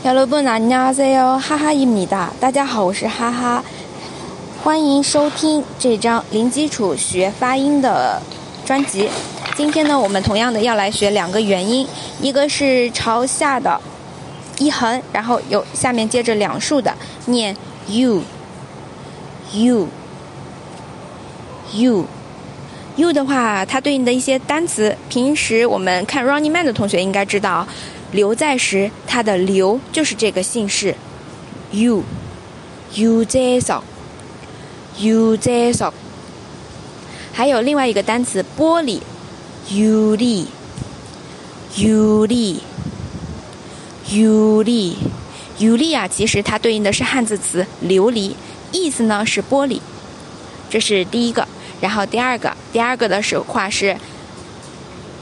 哈喽 bonanazio 哈哈一米的大家好我是哈哈。欢迎收听这张零基础学发音的专辑。今天呢我们同样的要来学两个元音。一个是朝下的一横然后有下面接着两竖的念 uuuu 的话它对应的一些单词平时我们看 running man 的同学应该知道刘在石他的刘就是这个姓氏，you，you 在少，you 在少。还有另外一个单词玻璃，u 力，u 力，u 力，u 力啊，其实它对应的是汉字词琉璃，意思呢是玻璃。这是第一个。然后第二个，第二个的手话是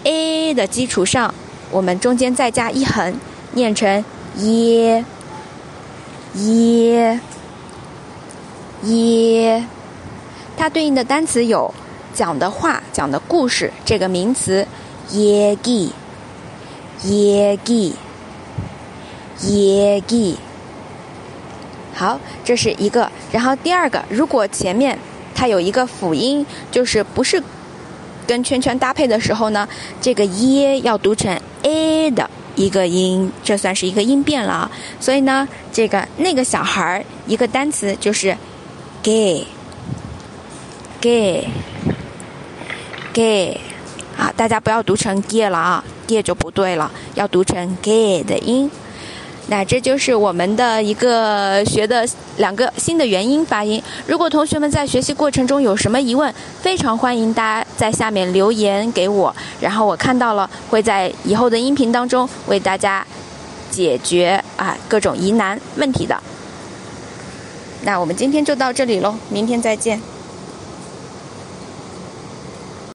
a 的基础上，我们中间再加一横，念成耶耶耶。它对应的单词有讲的话、讲的故事这个名词耶记耶记耶记。好，这是一个。然后第二个，如果前面。它有一个辅音，就是不是跟圈圈搭配的时候呢，这个耶要读成的一个音，这算是一个音变了啊。所以呢，这个那个小孩儿一个单词就是 gay，gay，gay，啊，大家不要读成 gay 了啊，gay 就不对了，要读成 gay 的音。那这就是我们的一个学的两个新的元音发音。如果同学们在学习过程中有什么疑问，非常欢迎大家在下面留言给我，然后我看到了会在以后的音频当中为大家解决啊各种疑难问题的。那我们今天就到这里喽，明天再见。